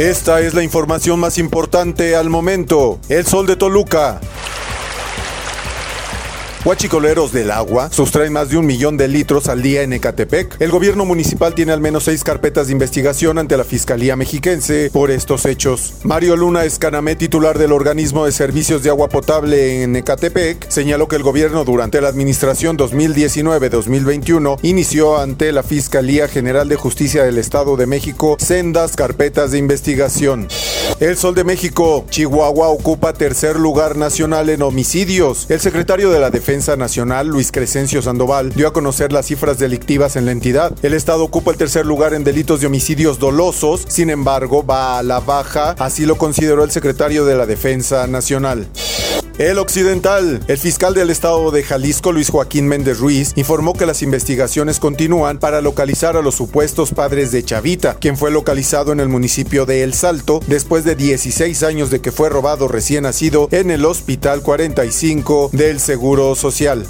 Esta es la información más importante al momento. El sol de Toluca. Huachicoleros del agua sustraen más de un millón de litros al día en Ecatepec. El gobierno municipal tiene al menos seis carpetas de investigación ante la Fiscalía Mexiquense por estos hechos. Mario Luna Escanamé, titular del organismo de servicios de agua potable en Ecatepec, señaló que el gobierno durante la administración 2019-2021 inició ante la Fiscalía General de Justicia del Estado de México sendas carpetas de investigación. El Sol de México, Chihuahua ocupa tercer lugar nacional en homicidios. El secretario de la Defensa Nacional, Luis Crescencio Sandoval, dio a conocer las cifras delictivas en la entidad. El estado ocupa el tercer lugar en delitos de homicidios dolosos, sin embargo, va a la baja, así lo consideró el secretario de la Defensa Nacional. El Occidental. El fiscal del estado de Jalisco, Luis Joaquín Méndez Ruiz, informó que las investigaciones continúan para localizar a los supuestos padres de Chavita, quien fue localizado en el municipio de El Salto después de 16 años de que fue robado recién nacido en el Hospital 45 del Seguro Social.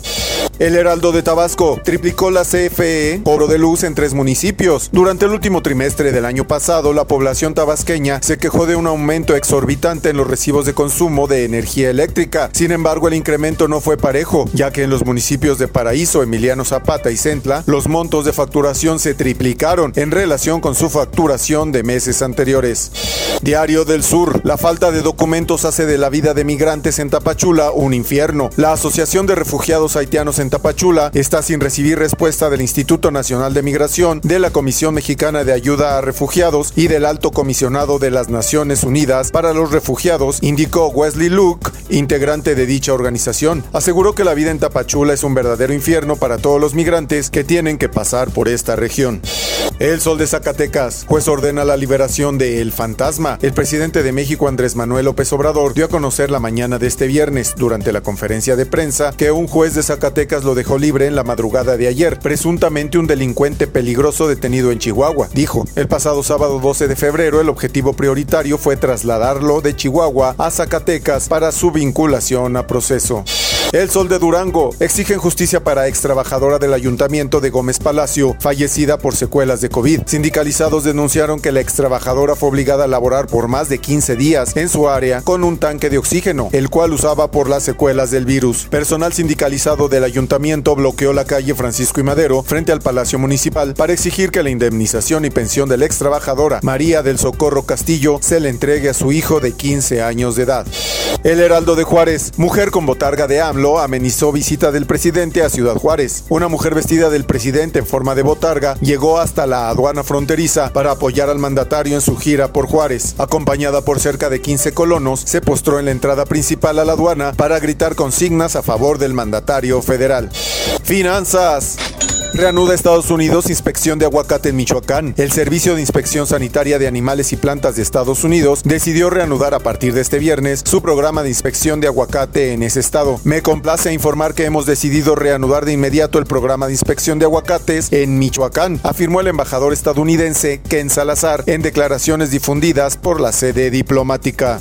El Heraldo de Tabasco triplicó la CFE cobro de luz en tres municipios. Durante el último trimestre del año pasado, la población tabasqueña se quejó de un aumento exorbitante en los recibos de consumo de energía eléctrica. Sin embargo, el incremento no fue parejo, ya que en los municipios de Paraíso, Emiliano Zapata y Centla, los montos de facturación se triplicaron en relación con su facturación de meses anteriores. Diario del Sur. La falta de documentos hace de la vida de migrantes en Tapachula un infierno. La Asociación de Refugiados Haitianos en Tapachula está sin recibir respuesta del Instituto Nacional de Migración, de la Comisión Mexicana de Ayuda a Refugiados y del Alto Comisionado de las Naciones Unidas para los Refugiados, indicó Wesley Luke, integrante de dicha organización. Aseguró que la vida en Tapachula es un verdadero infierno para todos los migrantes que tienen que pasar por esta región. El Sol de Zacatecas. Juez ordena la liberación de El Fantasma. El presidente de México, Andrés Manuel López Obrador, dio a conocer la mañana de este viernes, durante la conferencia de prensa, que un juez de Zacatecas lo dejó libre en la madrugada de ayer, presuntamente un delincuente peligroso detenido en Chihuahua. Dijo, el pasado sábado 12 de febrero el objetivo prioritario fue trasladarlo de Chihuahua a Zacatecas para su vinculación a proceso. El Sol de Durango exigen justicia para ex trabajadora del ayuntamiento de Gómez Palacio, fallecida por secuelas de COVID. Sindicalizados denunciaron que la ex trabajadora fue obligada a laborar por más de 15 días en su área con un tanque de oxígeno, el cual usaba por las secuelas del virus. Personal sindicalizado del ayuntamiento bloqueó la calle Francisco y Madero frente al Palacio Municipal para exigir que la indemnización y pensión de la ex trabajadora María del Socorro Castillo se le entregue a su hijo de 15 años de edad. El Heraldo de Juárez, mujer con botarga de AMLO, amenizó visita del presidente a Ciudad Juárez. Una mujer vestida del presidente en forma de botarga llegó hasta la aduana fronteriza para apoyar al mandatario en su gira por Juárez. Acompañada por cerca de 15 colonos, se postró en la entrada principal a la aduana para gritar consignas a favor del mandatario federal. Finanzas. Reanuda Estados Unidos inspección de aguacate en Michoacán. El Servicio de Inspección Sanitaria de Animales y Plantas de Estados Unidos decidió reanudar a partir de este viernes su programa de inspección de aguacate en ese estado. Me complace informar que hemos decidido reanudar de inmediato el programa de inspección de aguacates en Michoacán, afirmó el embajador estadounidense Ken Salazar en declaraciones difundidas por la sede diplomática.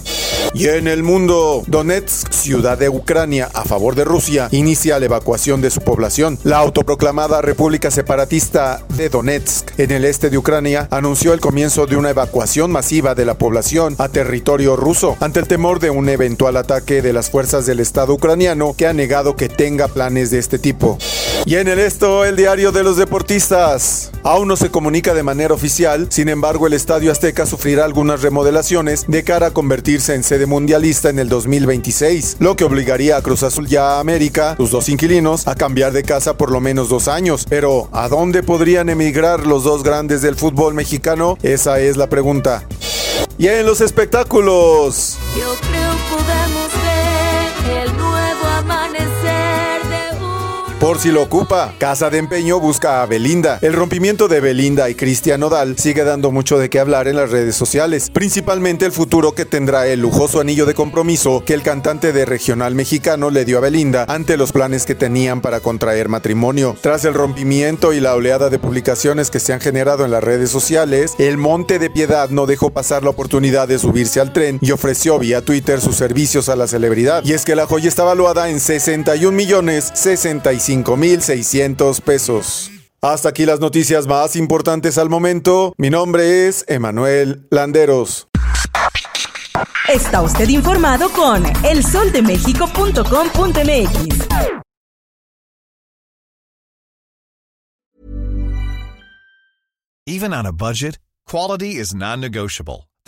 Y en el mundo, Donetsk, ciudad de Ucrania a favor de Rusia, inicia la evacuación de su población. La autoproclamada República Separatista de Donetsk, en el este de Ucrania, anunció el comienzo de una evacuación masiva de la población a territorio ruso, ante el temor de un eventual ataque de las fuerzas del Estado ucraniano que ha negado que tenga planes de este tipo. Y en el esto, el diario de los deportistas. Aún no se comunica de manera oficial, sin embargo el Estadio Azteca sufrirá algunas remodelaciones de cara a convertirse en sede mundialista en el 2026, lo que obligaría a Cruz Azul ya a América, sus dos inquilinos, a cambiar de casa por lo menos dos años. Pero, ¿a dónde podrían emigrar los dos grandes del fútbol mexicano? Esa es la pregunta. Y en los espectáculos. Yo creo por si lo ocupa. Casa de Empeño busca a Belinda. El rompimiento de Belinda y Cristian Nodal sigue dando mucho de qué hablar en las redes sociales, principalmente el futuro que tendrá el lujoso anillo de compromiso que el cantante de regional mexicano le dio a Belinda ante los planes que tenían para contraer matrimonio. Tras el rompimiento y la oleada de publicaciones que se han generado en las redes sociales, el Monte de Piedad no dejó pasar la oportunidad de subirse al tren y ofreció vía Twitter sus servicios a la celebridad. Y es que la joya está valuada en 61 millones 65 mil 600 pesos. Hasta aquí las noticias más importantes al momento. Mi nombre es Emanuel Landeros. Está usted informado con elsoldemexico.com.mx. Even on a budget, quality is non-negotiable.